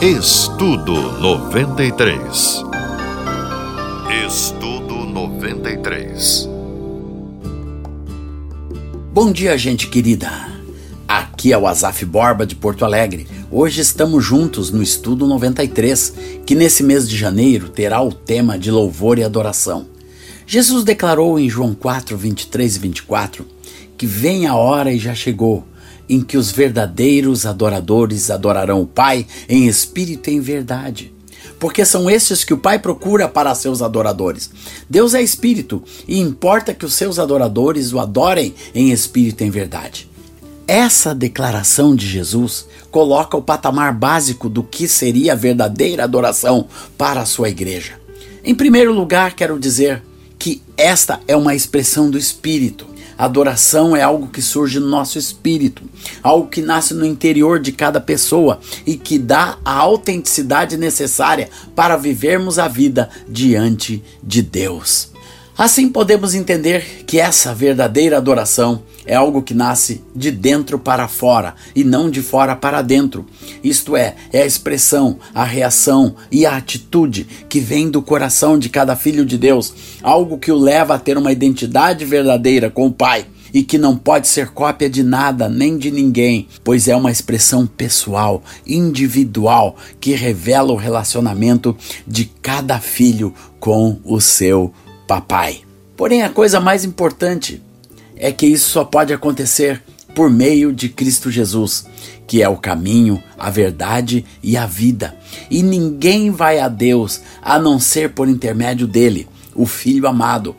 Estudo 93. Estudo 93. Bom dia, gente querida. Aqui é o Azaf Borba de Porto Alegre. Hoje estamos juntos no Estudo 93, que nesse mês de janeiro terá o tema de louvor e adoração. Jesus declarou em João 4, 23 e 24 que vem a hora e já chegou em que os verdadeiros adoradores adorarão o Pai em espírito e em verdade. Porque são estes que o Pai procura para seus adoradores. Deus é espírito e importa que os seus adoradores o adorem em espírito e em verdade. Essa declaração de Jesus coloca o patamar básico do que seria a verdadeira adoração para a sua igreja. Em primeiro lugar, quero dizer que esta é uma expressão do Espírito. Adoração é algo que surge no nosso espírito, algo que nasce no interior de cada pessoa e que dá a autenticidade necessária para vivermos a vida diante de Deus. Assim podemos entender que essa verdadeira adoração é algo que nasce de dentro para fora e não de fora para dentro. Isto é, é a expressão, a reação e a atitude que vem do coração de cada filho de Deus, algo que o leva a ter uma identidade verdadeira com o Pai e que não pode ser cópia de nada nem de ninguém, pois é uma expressão pessoal, individual, que revela o relacionamento de cada filho com o seu papai. Porém, a coisa mais importante é que isso só pode acontecer por meio de Cristo Jesus, que é o caminho, a verdade e a vida. E ninguém vai a Deus a não ser por intermédio dele, o Filho amado.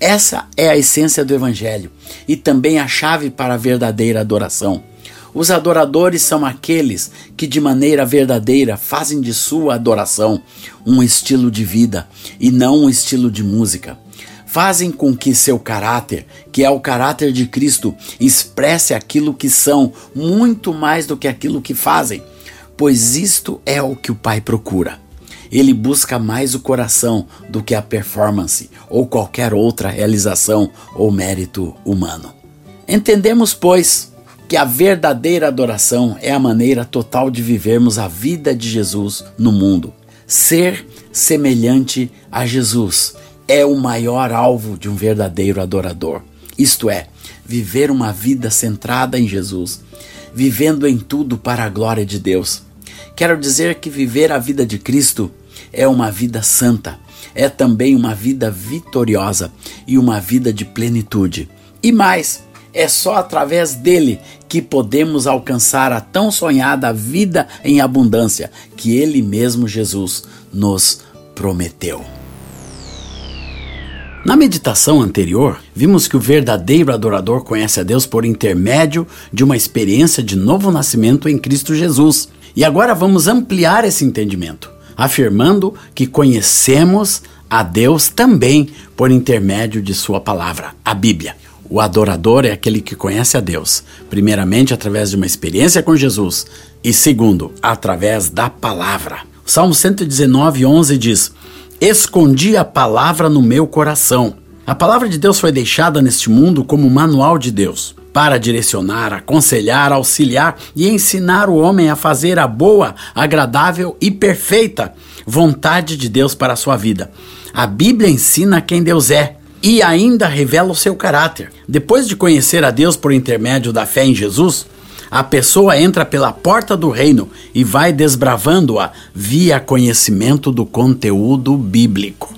Essa é a essência do Evangelho e também a chave para a verdadeira adoração. Os adoradores são aqueles que, de maneira verdadeira, fazem de sua adoração um estilo de vida e não um estilo de música. Fazem com que seu caráter, que é o caráter de Cristo, expresse aquilo que são muito mais do que aquilo que fazem, pois isto é o que o Pai procura. Ele busca mais o coração do que a performance ou qualquer outra realização ou mérito humano. Entendemos, pois, que a verdadeira adoração é a maneira total de vivermos a vida de Jesus no mundo. Ser semelhante a Jesus é o maior alvo de um verdadeiro adorador. Isto é, viver uma vida centrada em Jesus, vivendo em tudo para a glória de Deus. Quero dizer que viver a vida de Cristo é uma vida santa, é também uma vida vitoriosa e uma vida de plenitude. E mais, é só através dele que podemos alcançar a tão sonhada vida em abundância que ele mesmo, Jesus, nos prometeu. Na meditação anterior, vimos que o verdadeiro adorador conhece a Deus por intermédio de uma experiência de novo nascimento em Cristo Jesus. E agora vamos ampliar esse entendimento, afirmando que conhecemos a Deus também por intermédio de Sua palavra, a Bíblia. O adorador é aquele que conhece a Deus, primeiramente através de uma experiência com Jesus e segundo, através da palavra. O Salmo 119, 11 diz: Escondi a palavra no meu coração. A palavra de Deus foi deixada neste mundo como manual de Deus para direcionar, aconselhar, auxiliar e ensinar o homem a fazer a boa, agradável e perfeita vontade de Deus para a sua vida. A Bíblia ensina quem Deus é e ainda revela o seu caráter. Depois de conhecer a Deus por intermédio da fé em Jesus, a pessoa entra pela porta do reino e vai desbravando-a via conhecimento do conteúdo bíblico.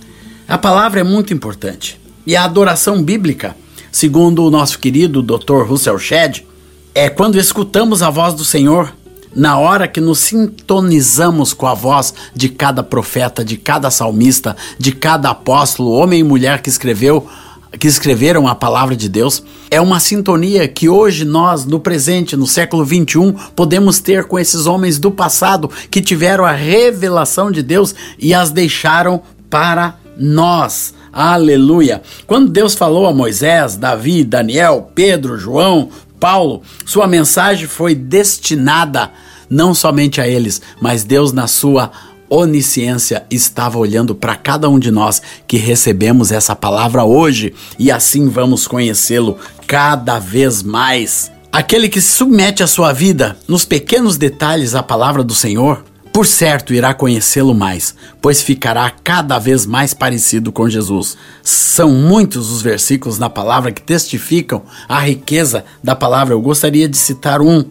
A palavra é muito importante. E a adoração bíblica, segundo o nosso querido Dr. Russell Shedd, é quando escutamos a voz do Senhor na hora que nos sintonizamos com a voz de cada profeta, de cada salmista, de cada apóstolo, homem e mulher que escreveu que escreveram a palavra de Deus, é uma sintonia que hoje nós, no presente, no século 21, podemos ter com esses homens do passado que tiveram a revelação de Deus e as deixaram para nós. Aleluia! Quando Deus falou a Moisés, Davi, Daniel, Pedro, João, Paulo, sua mensagem foi destinada não somente a eles, mas Deus, na sua onisciência, estava olhando para cada um de nós que recebemos essa palavra hoje e assim vamos conhecê-lo cada vez mais. Aquele que submete a sua vida nos pequenos detalhes à palavra do Senhor por certo irá conhecê-lo mais, pois ficará cada vez mais parecido com Jesus. São muitos os versículos na palavra que testificam a riqueza da palavra. Eu gostaria de citar um.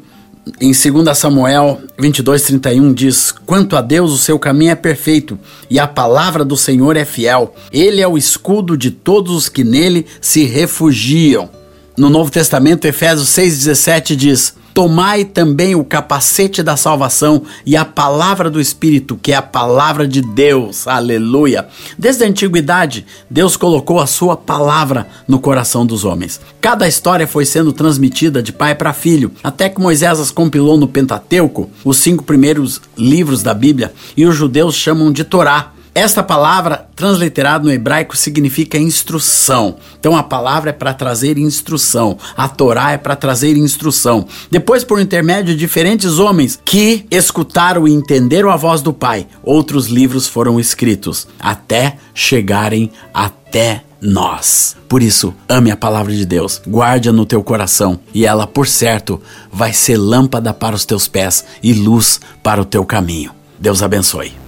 Em 2 Samuel 22:31 diz: Quanto a Deus, o seu caminho é perfeito, e a palavra do Senhor é fiel. Ele é o escudo de todos os que nele se refugiam. No Novo Testamento, Efésios 6,17 diz: Tomai também o capacete da salvação e a palavra do Espírito, que é a palavra de Deus. Aleluia. Desde a antiguidade, Deus colocou a sua palavra no coração dos homens. Cada história foi sendo transmitida de pai para filho, até que Moisés as compilou no Pentateuco, os cinco primeiros livros da Bíblia, e os judeus chamam de Torá. Esta palavra, transliterada no hebraico, significa instrução. Então a palavra é para trazer instrução. A Torá é para trazer instrução. Depois, por intermédio de diferentes homens que escutaram e entenderam a voz do Pai, outros livros foram escritos até chegarem até nós. Por isso, ame a palavra de Deus, guarde-a no teu coração e ela, por certo, vai ser lâmpada para os teus pés e luz para o teu caminho. Deus abençoe.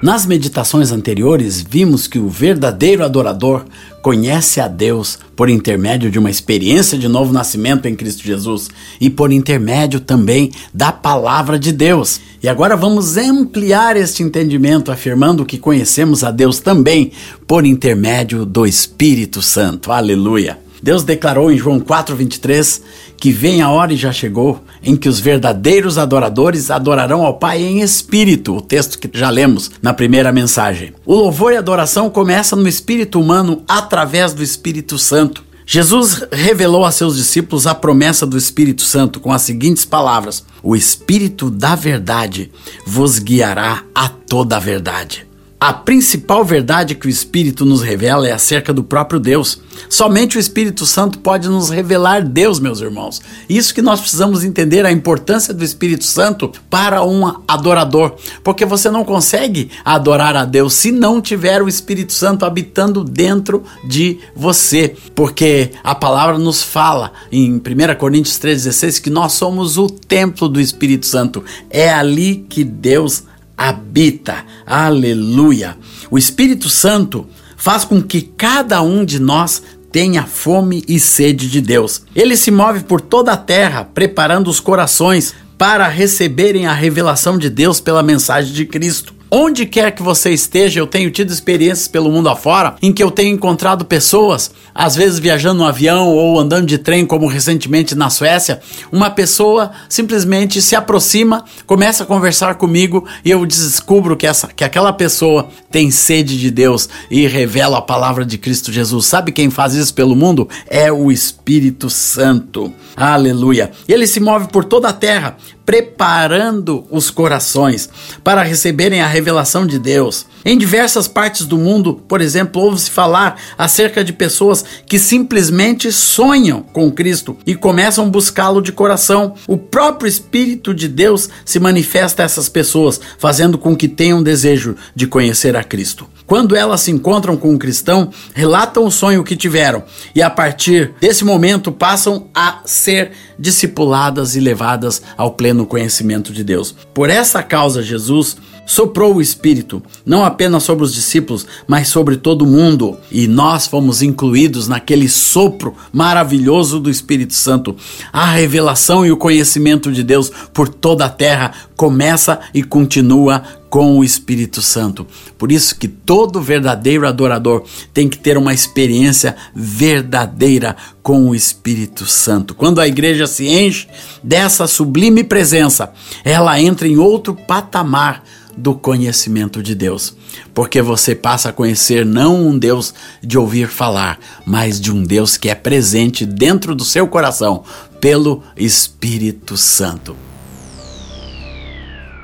Nas meditações anteriores, vimos que o verdadeiro adorador conhece a Deus por intermédio de uma experiência de novo nascimento em Cristo Jesus e por intermédio também da palavra de Deus. E agora vamos ampliar este entendimento, afirmando que conhecemos a Deus também por intermédio do Espírito Santo. Aleluia! Deus declarou em João 4,23 que vem a hora e já chegou em que os verdadeiros adoradores adorarão ao Pai em espírito, o texto que já lemos na primeira mensagem. O louvor e adoração começa no espírito humano através do Espírito Santo. Jesus revelou a seus discípulos a promessa do Espírito Santo com as seguintes palavras: O Espírito da Verdade vos guiará a toda a verdade. A principal verdade que o Espírito nos revela é acerca do próprio Deus. Somente o Espírito Santo pode nos revelar Deus, meus irmãos. Isso que nós precisamos entender a importância do Espírito Santo para um adorador, porque você não consegue adorar a Deus se não tiver o Espírito Santo habitando dentro de você, porque a palavra nos fala em 1 Coríntios 3:16 que nós somos o templo do Espírito Santo. É ali que Deus habita. Aleluia! O Espírito Santo faz com que cada um de nós tenha fome e sede de Deus. Ele se move por toda a terra, preparando os corações para receberem a revelação de Deus pela mensagem de Cristo. Onde quer que você esteja, eu tenho tido experiências pelo mundo afora em que eu tenho encontrado pessoas, às vezes viajando no avião ou andando de trem, como recentemente na Suécia, uma pessoa simplesmente se aproxima, começa a conversar comigo e eu descubro que, essa, que aquela pessoa tem sede de Deus e revela a palavra de Cristo Jesus. Sabe quem faz isso pelo mundo? É o Espírito Santo. Aleluia. Ele se move por toda a terra, preparando os corações para receberem a revelação de Deus. Em diversas partes do mundo, por exemplo, ouve-se falar acerca de pessoas que simplesmente sonham com Cristo e começam a buscá-lo de coração. O próprio Espírito de Deus se manifesta a essas pessoas, fazendo com que tenham desejo de conhecer a Cristo. Quando elas se encontram com um cristão, relatam o sonho que tiveram e a partir desse momento passam a ser discipuladas e levadas ao pleno conhecimento de Deus. Por essa causa, Jesus soprou o Espírito, não apenas sobre os discípulos, mas sobre todo mundo. E nós fomos incluídos naquele sopro maravilhoso do Espírito Santo. A revelação e o conhecimento de Deus por toda a terra começa e continua com o Espírito Santo. Por isso que todo verdadeiro adorador tem que ter uma experiência verdadeira com o Espírito Santo. Quando a igreja se enche dessa sublime presença, ela entra em outro patamar do conhecimento de Deus, porque você passa a conhecer não um Deus de ouvir falar, mas de um Deus que é presente dentro do seu coração pelo Espírito Santo.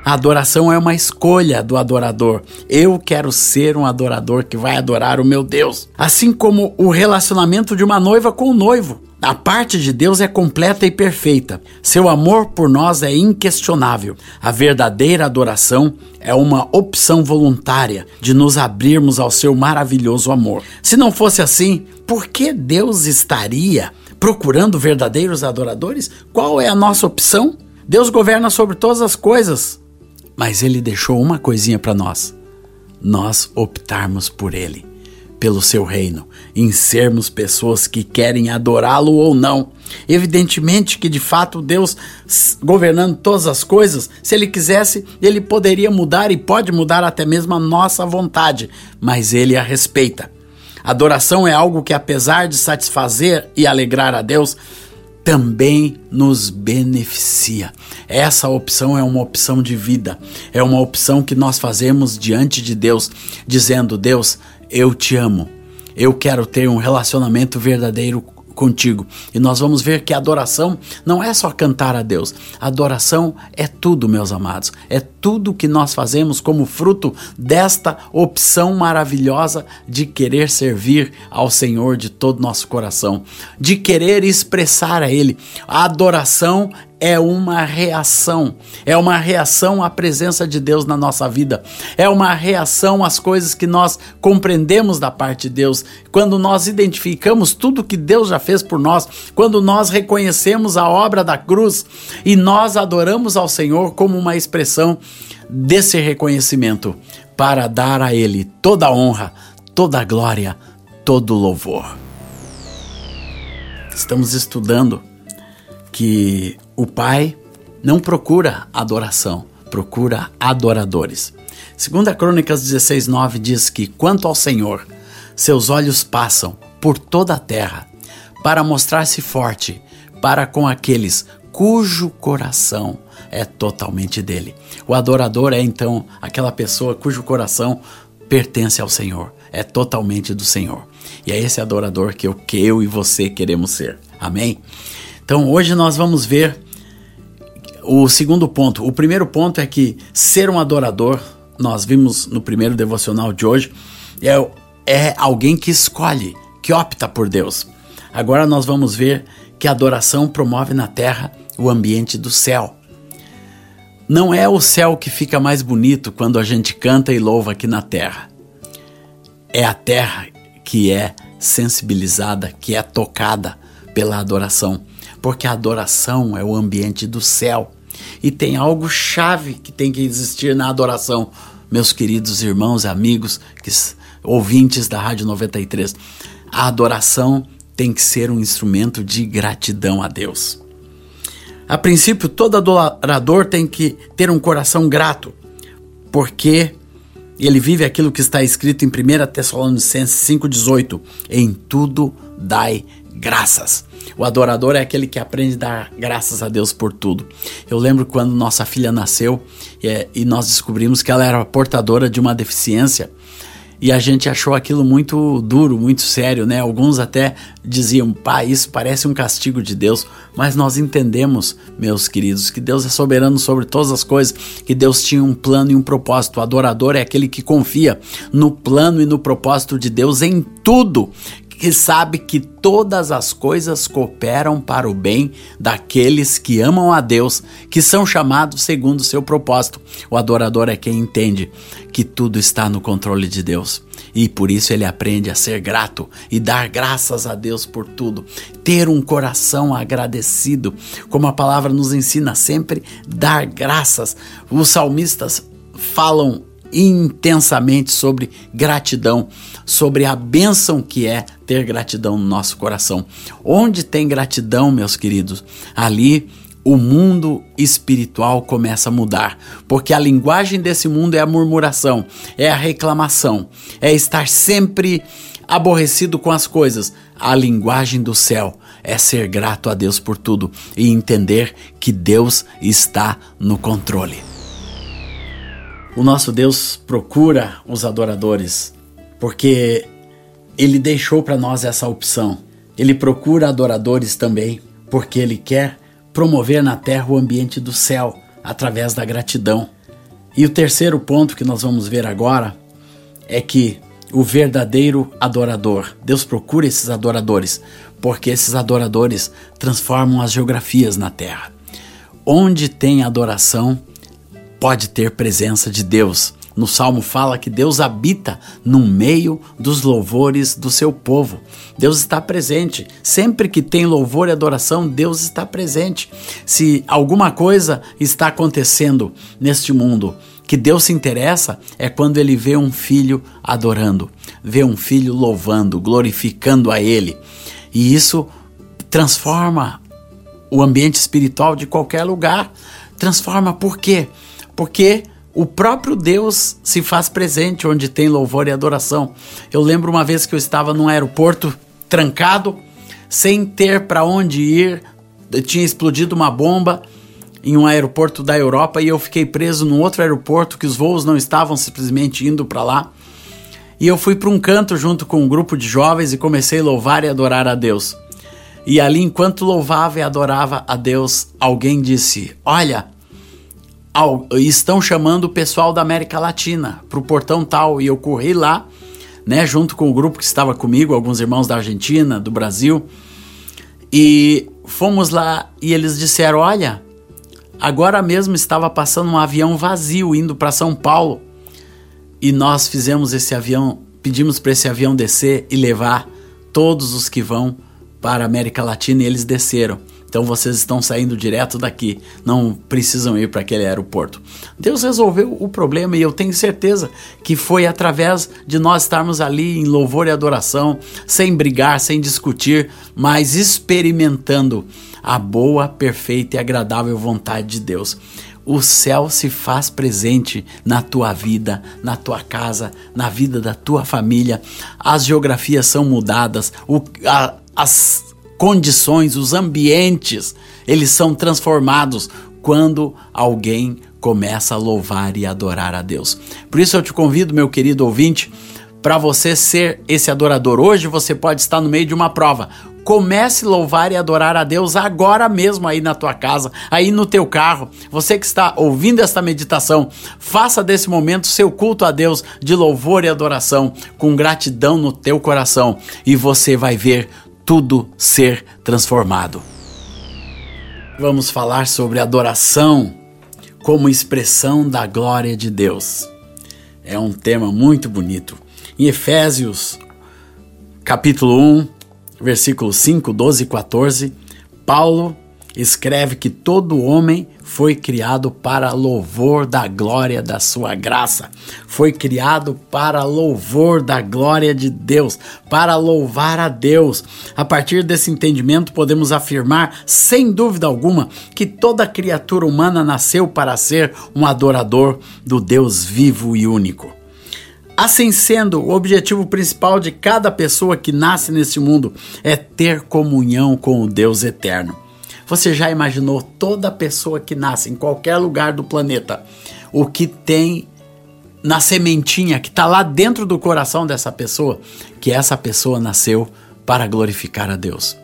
A adoração é uma escolha do adorador. Eu quero ser um adorador que vai adorar o meu Deus. Assim como o relacionamento de uma noiva com o noivo. A parte de Deus é completa e perfeita. Seu amor por nós é inquestionável. A verdadeira adoração é uma opção voluntária de nos abrirmos ao seu maravilhoso amor. Se não fosse assim, por que Deus estaria procurando verdadeiros adoradores? Qual é a nossa opção? Deus governa sobre todas as coisas, mas Ele deixou uma coisinha para nós: nós optarmos por Ele pelo seu reino, em sermos pessoas que querem adorá-lo ou não. Evidentemente que de fato Deus governando todas as coisas, se ele quisesse, ele poderia mudar e pode mudar até mesmo a nossa vontade, mas ele a respeita. Adoração é algo que apesar de satisfazer e alegrar a Deus, também nos beneficia. Essa opção é uma opção de vida, é uma opção que nós fazemos diante de Deus, dizendo: Deus, eu te amo. Eu quero ter um relacionamento verdadeiro contigo. E nós vamos ver que adoração não é só cantar a Deus. Adoração é tudo, meus amados. É tudo que nós fazemos como fruto desta opção maravilhosa de querer servir ao Senhor de todo nosso coração, de querer expressar a Ele. A adoração é uma reação, é uma reação à presença de Deus na nossa vida, é uma reação às coisas que nós compreendemos da parte de Deus, quando nós identificamos tudo que Deus já fez por nós, quando nós reconhecemos a obra da cruz e nós adoramos ao Senhor como uma expressão desse reconhecimento para dar a Ele toda a honra, toda a glória, todo o louvor. Estamos estudando que o Pai não procura adoração, procura adoradores. Segunda Crônicas 16:9 diz que quanto ao Senhor, seus olhos passam por toda a terra para mostrar-se forte para com aqueles cujo coração é totalmente dele. O adorador é então aquela pessoa cujo coração pertence ao Senhor, é totalmente do Senhor. E é esse adorador que eu, que eu e você queremos ser. Amém? Então hoje nós vamos ver o segundo ponto. O primeiro ponto é que ser um adorador, nós vimos no primeiro devocional de hoje, é, é alguém que escolhe, que opta por Deus. Agora nós vamos ver que a adoração promove na terra o ambiente do céu. Não é o céu que fica mais bonito quando a gente canta e louva aqui na terra. É a terra que é sensibilizada, que é tocada pela adoração, porque a adoração é o ambiente do céu. E tem algo chave que tem que existir na adoração, meus queridos irmãos, amigos, que, ouvintes da Rádio 93. A adoração tem que ser um instrumento de gratidão a Deus. A princípio, todo adorador tem que ter um coração grato, porque ele vive aquilo que está escrito em 1 Tessalonicenses 5,18: Em tudo dai graças. O adorador é aquele que aprende a dar graças a Deus por tudo. Eu lembro quando nossa filha nasceu e, é, e nós descobrimos que ela era portadora de uma deficiência e a gente achou aquilo muito duro, muito sério, né? Alguns até diziam, pai, isso parece um castigo de Deus, mas nós entendemos, meus queridos, que Deus é soberano sobre todas as coisas, que Deus tinha um plano e um propósito. O adorador é aquele que confia no plano e no propósito de Deus em tudo, que sabe que todas as coisas cooperam para o bem daqueles que amam a Deus, que são chamados segundo o seu propósito. O adorador é quem entende que tudo está no controle de Deus. E por isso ele aprende a ser grato e dar graças a Deus por tudo. Ter um coração agradecido, como a palavra nos ensina sempre, dar graças. Os salmistas falam intensamente sobre gratidão, sobre a bênção que é ter gratidão no nosso coração. Onde tem gratidão, meus queridos, ali o mundo espiritual começa a mudar, porque a linguagem desse mundo é a murmuração, é a reclamação, é estar sempre aborrecido com as coisas. A linguagem do céu é ser grato a Deus por tudo e entender que Deus está no controle. O nosso Deus procura os adoradores porque ele deixou para nós essa opção. Ele procura adoradores também porque ele quer promover na terra o ambiente do céu através da gratidão. E o terceiro ponto que nós vamos ver agora é que o verdadeiro adorador, Deus procura esses adoradores, porque esses adoradores transformam as geografias na terra. Onde tem adoração, pode ter presença de Deus. No Salmo fala que Deus habita no meio dos louvores do seu povo. Deus está presente. Sempre que tem louvor e adoração, Deus está presente. Se alguma coisa está acontecendo neste mundo que Deus se interessa, é quando ele vê um filho adorando, vê um filho louvando, glorificando a Ele. E isso transforma o ambiente espiritual de qualquer lugar. Transforma por quê? Porque o próprio Deus se faz presente onde tem louvor e adoração. Eu lembro uma vez que eu estava num aeroporto trancado, sem ter para onde ir, tinha explodido uma bomba em um aeroporto da Europa e eu fiquei preso num outro aeroporto que os voos não estavam simplesmente indo para lá. E eu fui para um canto junto com um grupo de jovens e comecei a louvar e adorar a Deus. E ali, enquanto louvava e adorava a Deus, alguém disse: Olha, estão chamando o pessoal da América Latina para o portão tal. E eu corri lá, né, junto com o grupo que estava comigo, alguns irmãos da Argentina, do Brasil. E fomos lá e eles disseram: Olha, agora mesmo estava passando um avião vazio indo para São Paulo. E nós fizemos esse avião, pedimos para esse avião descer e levar todos os que vão para a América Latina e eles desceram. Então vocês estão saindo direto daqui, não precisam ir para aquele aeroporto. Deus resolveu o problema e eu tenho certeza que foi através de nós estarmos ali em louvor e adoração, sem brigar, sem discutir, mas experimentando a boa, perfeita e agradável vontade de Deus o céu se faz presente na tua vida, na tua casa, na vida da tua família. As geografias são mudadas, o, a, as condições, os ambientes, eles são transformados quando alguém começa a louvar e adorar a Deus. Por isso eu te convido, meu querido ouvinte, para você ser esse adorador. Hoje você pode estar no meio de uma prova. Comece a louvar e adorar a Deus agora mesmo aí na tua casa, aí no teu carro. Você que está ouvindo esta meditação, faça desse momento seu culto a Deus de louvor e adoração, com gratidão no teu coração, e você vai ver tudo ser transformado. Vamos falar sobre adoração como expressão da glória de Deus. É um tema muito bonito. Em Efésios, capítulo 1, versículos 5, 12 e 14, Paulo escreve que todo homem foi criado para louvor da glória da sua graça. Foi criado para louvor da glória de Deus, para louvar a Deus. A partir desse entendimento, podemos afirmar, sem dúvida alguma, que toda criatura humana nasceu para ser um adorador do Deus vivo e único. Assim sendo, o objetivo principal de cada pessoa que nasce nesse mundo é ter comunhão com o Deus eterno. Você já imaginou toda pessoa que nasce em qualquer lugar do planeta, o que tem na sementinha que está lá dentro do coração dessa pessoa, que essa pessoa nasceu para glorificar a Deus.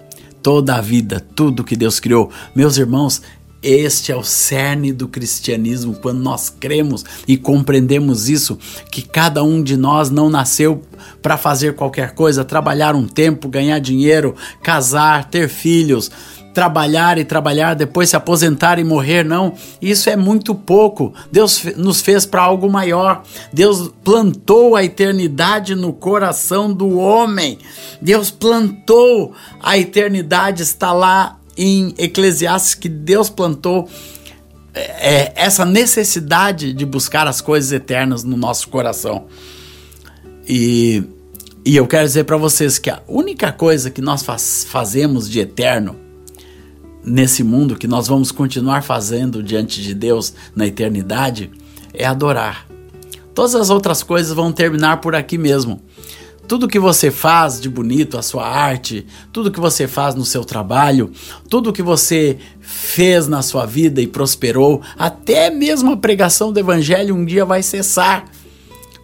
Toda a vida, tudo que Deus criou, meus irmãos, este é o cerne do cristianismo, quando nós cremos e compreendemos isso, que cada um de nós não nasceu para fazer qualquer coisa, trabalhar um tempo, ganhar dinheiro, casar, ter filhos trabalhar e trabalhar, depois se aposentar e morrer, não. Isso é muito pouco. Deus nos fez para algo maior. Deus plantou a eternidade no coração do homem. Deus plantou a eternidade, está lá em Eclesiastes que Deus plantou é, é essa necessidade de buscar as coisas eternas no nosso coração. E, e eu quero dizer para vocês que a única coisa que nós faz, fazemos de eterno nesse mundo que nós vamos continuar fazendo diante de Deus na eternidade é adorar. Todas as outras coisas vão terminar por aqui mesmo. Tudo que você faz de bonito, a sua arte, tudo que você faz no seu trabalho, tudo que você fez na sua vida e prosperou, até mesmo a pregação do evangelho um dia vai cessar,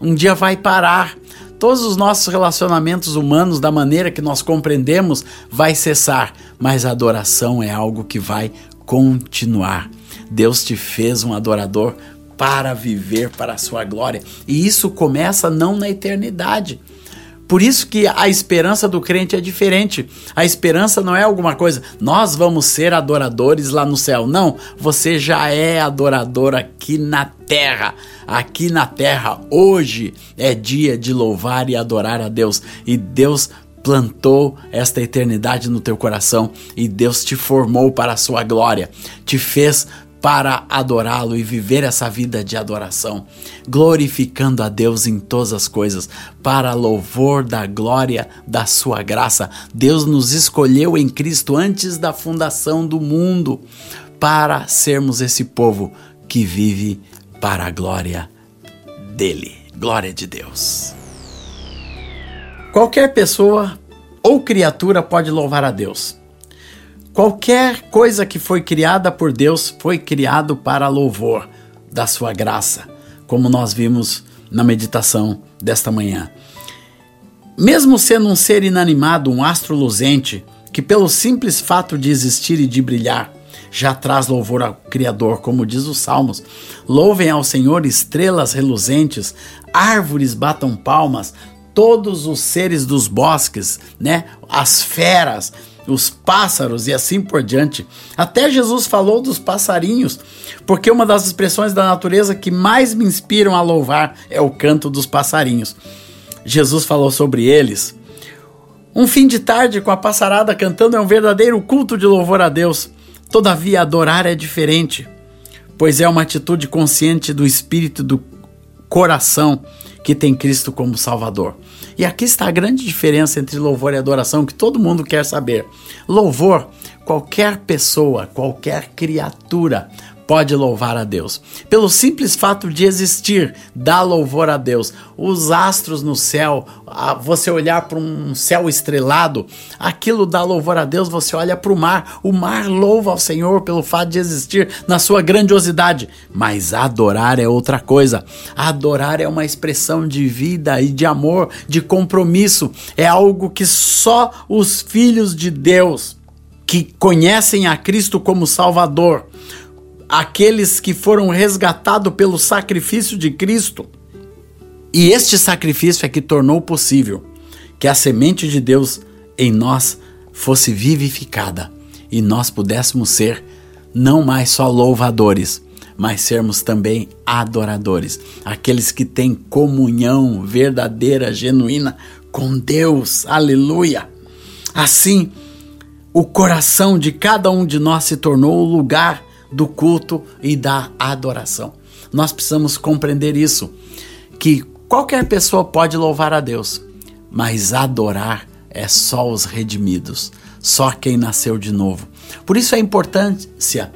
um dia vai parar. Todos os nossos relacionamentos humanos, da maneira que nós compreendemos, vai cessar, mas a adoração é algo que vai continuar. Deus te fez um adorador para viver para a sua glória, e isso começa não na eternidade. Por isso que a esperança do crente é diferente. A esperança não é alguma coisa, nós vamos ser adoradores lá no céu. Não, você já é adorador aqui na terra. Aqui na terra, hoje é dia de louvar e adorar a Deus. E Deus plantou esta eternidade no teu coração e Deus te formou para a sua glória, te fez para adorá-lo e viver essa vida de adoração, glorificando a Deus em todas as coisas, para louvor da glória da sua graça. Deus nos escolheu em Cristo antes da fundação do mundo para sermos esse povo que vive para a glória dele. Glória de Deus. Qualquer pessoa ou criatura pode louvar a Deus. Qualquer coisa que foi criada por Deus foi criado para louvor da sua graça, como nós vimos na meditação desta manhã. Mesmo sendo um ser inanimado, um astro luzente, que pelo simples fato de existir e de brilhar, já traz louvor ao Criador, como diz os Salmos. Louvem ao Senhor estrelas reluzentes, árvores batam palmas, todos os seres dos bosques, né? As feras, os pássaros e assim por diante. Até Jesus falou dos passarinhos, porque uma das expressões da natureza que mais me inspiram a louvar é o canto dos passarinhos. Jesus falou sobre eles. Um fim de tarde com a passarada cantando é um verdadeiro culto de louvor a Deus. Todavia, adorar é diferente, pois é uma atitude consciente do espírito do coração que tem Cristo como Salvador. E aqui está a grande diferença entre louvor e adoração que todo mundo quer saber. Louvor, qualquer pessoa, qualquer criatura pode louvar a Deus. Pelo simples fato de existir, dá louvor a Deus. Os astros no céu, você olhar para um céu estrelado, aquilo dá louvor a Deus. Você olha para o mar, o mar louva ao Senhor pelo fato de existir na sua grandiosidade. Mas adorar é outra coisa. Adorar é uma expressão de vida e de amor, de compromisso. É algo que só os filhos de Deus que conhecem a Cristo como Salvador aqueles que foram resgatados pelo sacrifício de Cristo. E este sacrifício é que tornou possível que a semente de Deus em nós fosse vivificada e nós pudéssemos ser não mais só louvadores, mas sermos também adoradores, aqueles que têm comunhão verdadeira, genuína com Deus. Aleluia! Assim, o coração de cada um de nós se tornou o lugar do culto e da adoração. Nós precisamos compreender isso, que qualquer pessoa pode louvar a Deus, mas adorar é só os redimidos, só quem nasceu de novo. Por isso a importância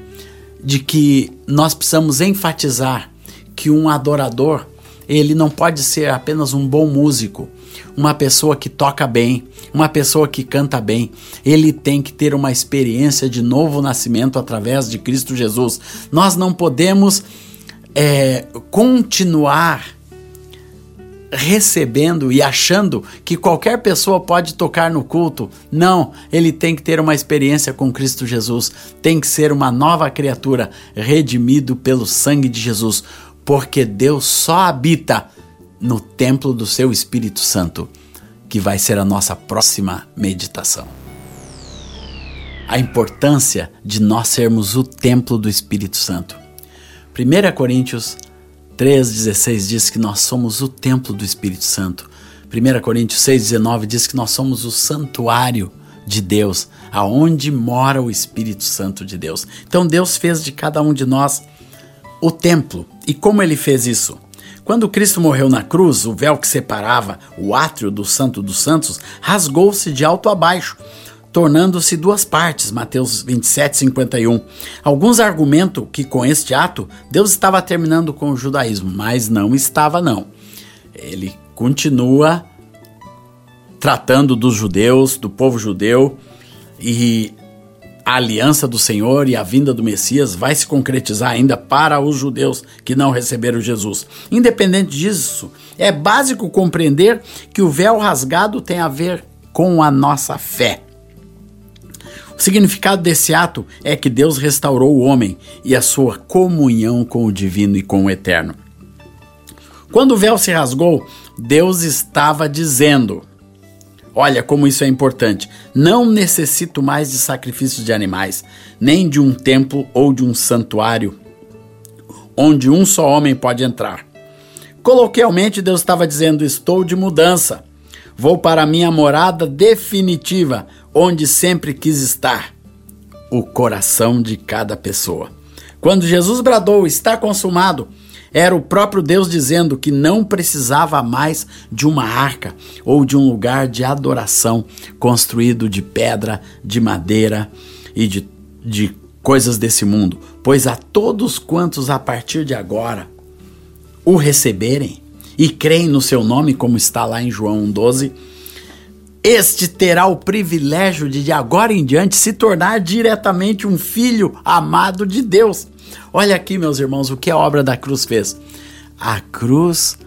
de que nós precisamos enfatizar que um adorador, ele não pode ser apenas um bom músico, uma pessoa que toca bem, uma pessoa que canta bem, ele tem que ter uma experiência de novo nascimento através de Cristo Jesus. Nós não podemos é, continuar recebendo e achando que qualquer pessoa pode tocar no culto. Não, ele tem que ter uma experiência com Cristo Jesus, tem que ser uma nova criatura, redimido pelo sangue de Jesus, porque Deus só habita no templo do seu Espírito Santo, que vai ser a nossa próxima meditação. A importância de nós sermos o templo do Espírito Santo. 1 Coríntios 3,16 diz que nós somos o templo do Espírito Santo. 1 Coríntios 6,19 diz que nós somos o santuário de Deus, aonde mora o Espírito Santo de Deus. Então Deus fez de cada um de nós o templo. E como ele fez isso? Quando Cristo morreu na cruz, o véu que separava o átrio do Santo dos Santos rasgou-se de alto a baixo, tornando-se duas partes, Mateus 27, 51. Alguns argumentam que com este ato Deus estava terminando com o judaísmo, mas não estava não. Ele continua tratando dos judeus, do povo judeu, e a aliança do Senhor e a vinda do Messias vai se concretizar ainda para os judeus que não receberam Jesus. Independente disso, é básico compreender que o véu rasgado tem a ver com a nossa fé. O significado desse ato é que Deus restaurou o homem e a sua comunhão com o divino e com o eterno. Quando o véu se rasgou, Deus estava dizendo: Olha como isso é importante. Não necessito mais de sacrifícios de animais, nem de um templo ou de um santuário onde um só homem pode entrar. Coloquialmente, Deus estava dizendo: Estou de mudança. Vou para a minha morada definitiva, onde sempre quis estar o coração de cada pessoa. Quando Jesus bradou: Está consumado, era o próprio Deus dizendo que não precisava mais de uma arca ou de um lugar de adoração construído de pedra, de madeira e de, de coisas desse mundo, pois a todos quantos a partir de agora o receberem e creem no seu nome, como está lá em João 12, este terá o privilégio de, de agora em diante, se tornar diretamente um filho amado de Deus. Olha aqui, meus irmãos, o que a obra da cruz fez. A cruz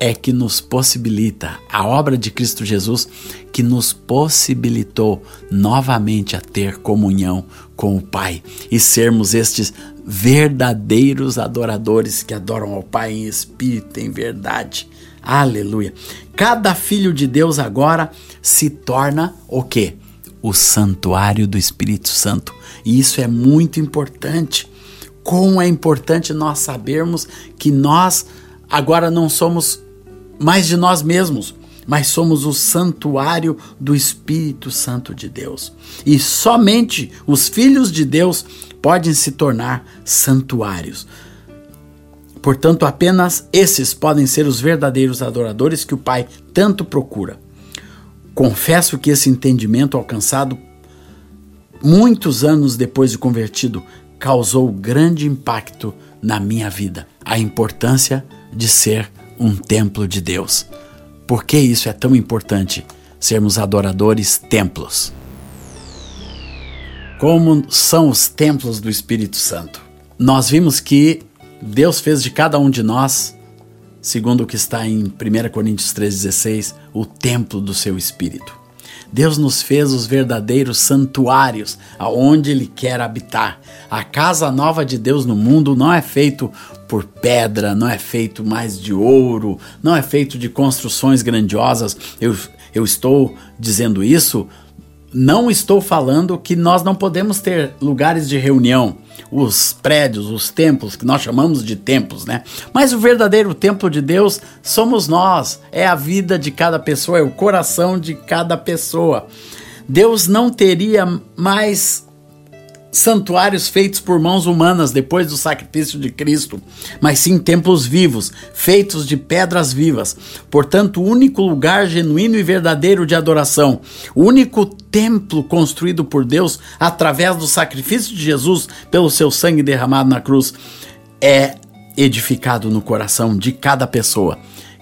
é que nos possibilita, a obra de Cristo Jesus que nos possibilitou novamente a ter comunhão com o Pai e sermos estes verdadeiros adoradores que adoram ao Pai em espírito em verdade. Aleluia. Cada filho de Deus agora se torna o quê? O santuário do Espírito Santo. E isso é muito importante como é importante nós sabermos que nós agora não somos mais de nós mesmos, mas somos o santuário do Espírito Santo de Deus. E somente os filhos de Deus podem se tornar santuários. Portanto, apenas esses podem ser os verdadeiros adoradores que o Pai tanto procura. Confesso que esse entendimento alcançado muitos anos depois de convertido causou grande impacto na minha vida. A importância de ser um templo de Deus. Por que isso é tão importante? Sermos adoradores templos. Como são os templos do Espírito Santo? Nós vimos que Deus fez de cada um de nós, segundo o que está em 1 Coríntios 3,16, o templo do seu Espírito. Deus nos fez os verdadeiros santuários aonde Ele quer habitar. A casa nova de Deus no mundo não é feito por pedra, não é feito mais de ouro, não é feito de construções grandiosas. Eu, eu estou dizendo isso não estou falando que nós não podemos ter lugares de reunião, os prédios, os templos, que nós chamamos de templos, né? Mas o verdadeiro templo de Deus somos nós, é a vida de cada pessoa, é o coração de cada pessoa. Deus não teria mais santuários feitos por mãos humanas depois do sacrifício de Cristo, mas sim templos vivos, feitos de pedras vivas. Portanto, o único lugar genuíno e verdadeiro de adoração, o único templo construído por Deus através do sacrifício de Jesus pelo seu sangue derramado na cruz, é edificado no coração de cada pessoa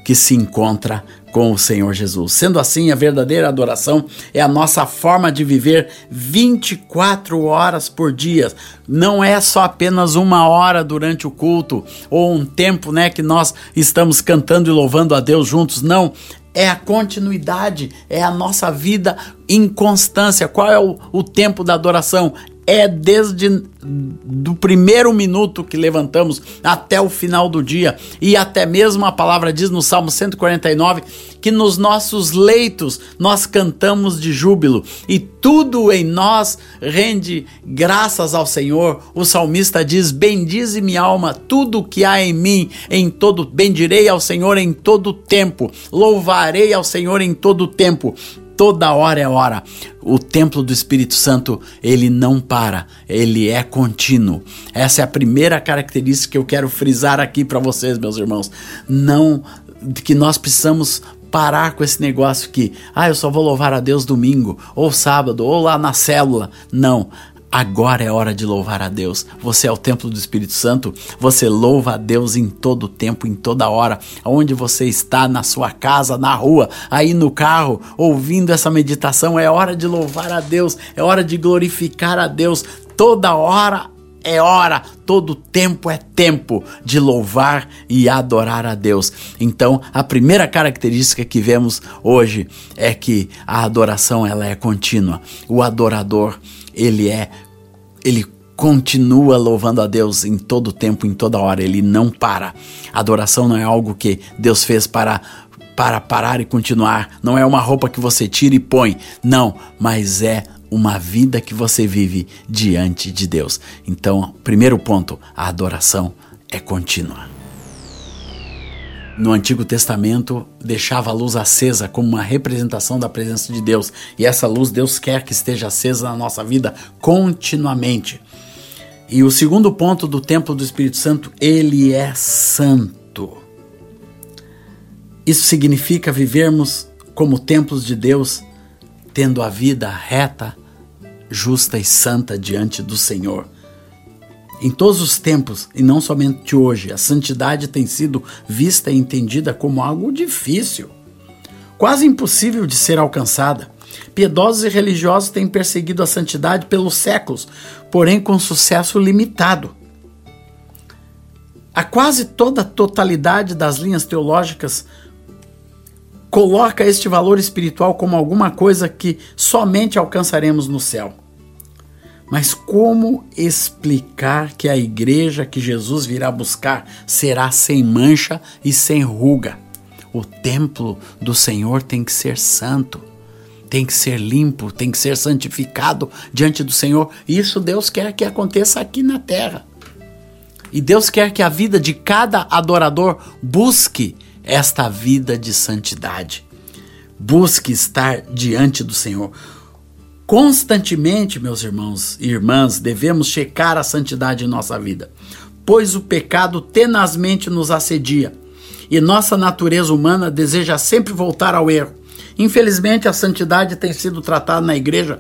que se encontra com o Senhor Jesus. Sendo assim, a verdadeira adoração é a nossa forma de viver 24 horas por dia. Não é só apenas uma hora durante o culto ou um tempo, né, que nós estamos cantando e louvando a Deus juntos. Não, é a continuidade, é a nossa vida em constância. Qual é o, o tempo da adoração? É desde do primeiro minuto que levantamos até o final do dia. E até mesmo a palavra diz no Salmo 149 que nos nossos leitos nós cantamos de júbilo e tudo em nós rende graças ao Senhor. O salmista diz: Bendize minha alma, tudo que há em mim, em todo bendirei ao Senhor em todo tempo, louvarei ao Senhor em todo tempo toda hora é hora. O templo do Espírito Santo, ele não para, ele é contínuo. Essa é a primeira característica que eu quero frisar aqui para vocês, meus irmãos. Não que nós precisamos parar com esse negócio que, ah, eu só vou louvar a Deus domingo, ou sábado, ou lá na célula. Não. Agora é hora de louvar a Deus. Você é o templo do Espírito Santo. Você louva a Deus em todo tempo, em toda hora. Onde você está, na sua casa, na rua, aí no carro, ouvindo essa meditação, é hora de louvar a Deus. É hora de glorificar a Deus. Toda hora é hora, todo tempo é tempo de louvar e adorar a Deus. Então, a primeira característica que vemos hoje é que a adoração ela é contínua. O adorador ele é, ele continua louvando a Deus em todo tempo, em toda hora, ele não para. Adoração não é algo que Deus fez para para parar e continuar. Não é uma roupa que você tira e põe. Não, mas é uma vida que você vive diante de Deus. Então, primeiro ponto, a adoração é contínua. No Antigo Testamento, deixava a luz acesa como uma representação da presença de Deus, e essa luz Deus quer que esteja acesa na nossa vida continuamente. E o segundo ponto do templo do Espírito Santo, ele é santo. Isso significa vivermos como templos de Deus tendo a vida reta, justa e santa diante do Senhor. Em todos os tempos, e não somente hoje, a santidade tem sido vista e entendida como algo difícil, quase impossível de ser alcançada. Piedosos e religiosos têm perseguido a santidade pelos séculos, porém com sucesso limitado. A quase toda a totalidade das linhas teológicas coloca este valor espiritual como alguma coisa que somente alcançaremos no céu. Mas como explicar que a igreja que Jesus virá buscar será sem mancha e sem ruga? O templo do Senhor tem que ser santo, tem que ser limpo, tem que ser santificado diante do Senhor. Isso Deus quer que aconteça aqui na terra. E Deus quer que a vida de cada adorador busque esta vida de santidade. Busque estar diante do Senhor. Constantemente, meus irmãos e irmãs, devemos checar a santidade em nossa vida, pois o pecado tenazmente nos assedia e nossa natureza humana deseja sempre voltar ao erro. Infelizmente, a santidade tem sido tratada na igreja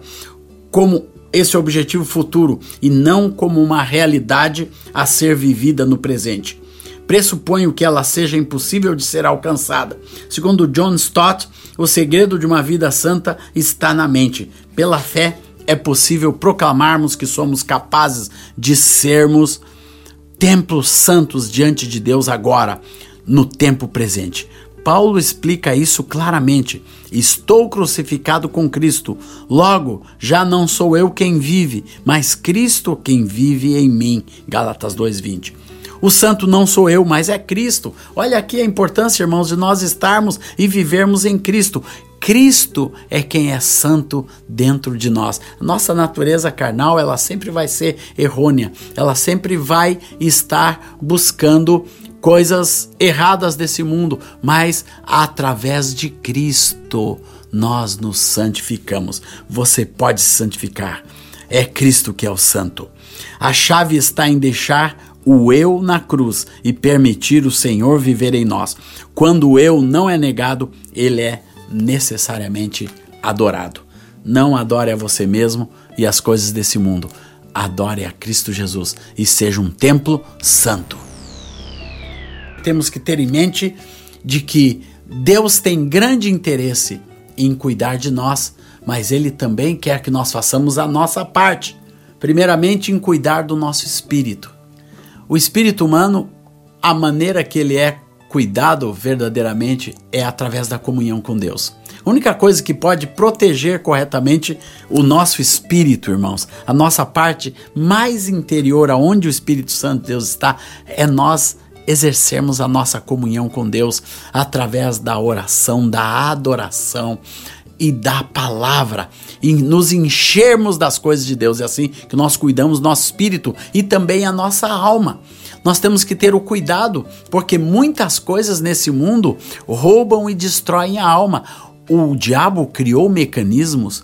como esse objetivo futuro e não como uma realidade a ser vivida no presente pressuponho que ela seja impossível de ser alcançada. Segundo John Stott, o segredo de uma vida santa está na mente. Pela fé, é possível proclamarmos que somos capazes de sermos templos santos diante de Deus agora, no tempo presente. Paulo explica isso claramente. Estou crucificado com Cristo. Logo, já não sou eu quem vive, mas Cristo quem vive em mim. Gálatas 2:20. O santo não sou eu, mas é Cristo. Olha aqui a importância, irmãos, de nós estarmos e vivermos em Cristo. Cristo é quem é santo dentro de nós. Nossa natureza carnal, ela sempre vai ser errônea. Ela sempre vai estar buscando coisas erradas desse mundo, mas através de Cristo nós nos santificamos. Você pode se santificar. É Cristo que é o santo. A chave está em deixar o eu na cruz e permitir o Senhor viver em nós. Quando o eu não é negado, ele é necessariamente adorado. Não adore a você mesmo e as coisas desse mundo. Adore a Cristo Jesus e seja um templo santo. Temos que ter em mente de que Deus tem grande interesse em cuidar de nós, mas Ele também quer que nós façamos a nossa parte. Primeiramente, em cuidar do nosso espírito. O espírito humano, a maneira que ele é cuidado verdadeiramente é através da comunhão com Deus. A única coisa que pode proteger corretamente o nosso espírito, irmãos, a nossa parte mais interior, aonde o Espírito Santo de Deus está, é nós exercermos a nossa comunhão com Deus através da oração, da adoração e da palavra, e nos enchermos das coisas de Deus. É assim que nós cuidamos nosso espírito e também a nossa alma. Nós temos que ter o cuidado, porque muitas coisas nesse mundo roubam e destroem a alma. O diabo criou mecanismos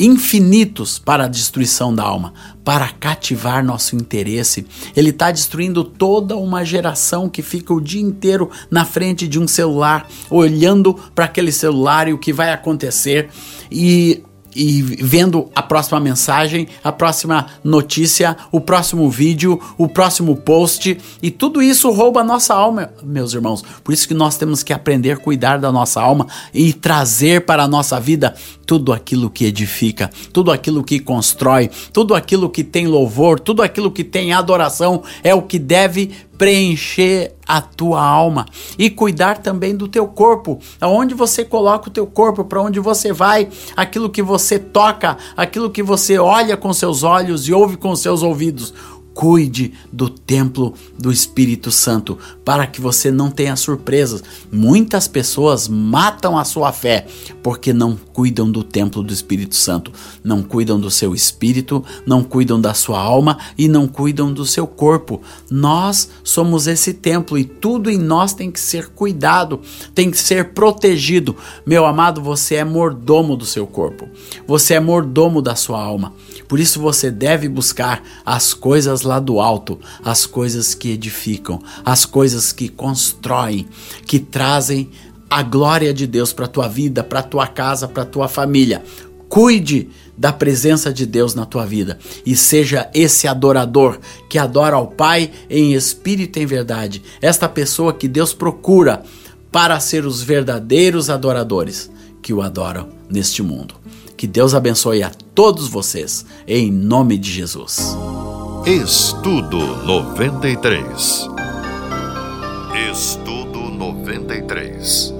infinitos para a destruição da alma, para cativar nosso interesse. Ele está destruindo toda uma geração que fica o dia inteiro na frente de um celular, olhando para aquele celular e o que vai acontecer. E e vendo a próxima mensagem, a próxima notícia, o próximo vídeo, o próximo post, e tudo isso rouba a nossa alma, meus irmãos. Por isso que nós temos que aprender a cuidar da nossa alma e trazer para a nossa vida tudo aquilo que edifica, tudo aquilo que constrói, tudo aquilo que tem louvor, tudo aquilo que tem adoração é o que deve preencher a tua alma e cuidar também do teu corpo. Aonde você coloca o teu corpo, para onde você vai, aquilo que você toca, aquilo que você olha com seus olhos e ouve com seus ouvidos. Cuide do templo do Espírito Santo para que você não tenha surpresas. Muitas pessoas matam a sua fé porque não cuidam do templo do Espírito Santo, não cuidam do seu espírito, não cuidam da sua alma e não cuidam do seu corpo. Nós somos esse templo e tudo em nós tem que ser cuidado, tem que ser protegido. Meu amado, você é mordomo do seu corpo, você é mordomo da sua alma. Por isso você deve buscar as coisas lá do alto, as coisas que edificam, as coisas que constroem, que trazem a glória de Deus para tua vida, para tua casa, para tua família. Cuide da presença de Deus na tua vida e seja esse adorador que adora ao Pai em espírito e em verdade. Esta pessoa que Deus procura para ser os verdadeiros adoradores que o adoram neste mundo. Que Deus abençoe a todos vocês, em nome de Jesus. Estudo 93. Estudo 93.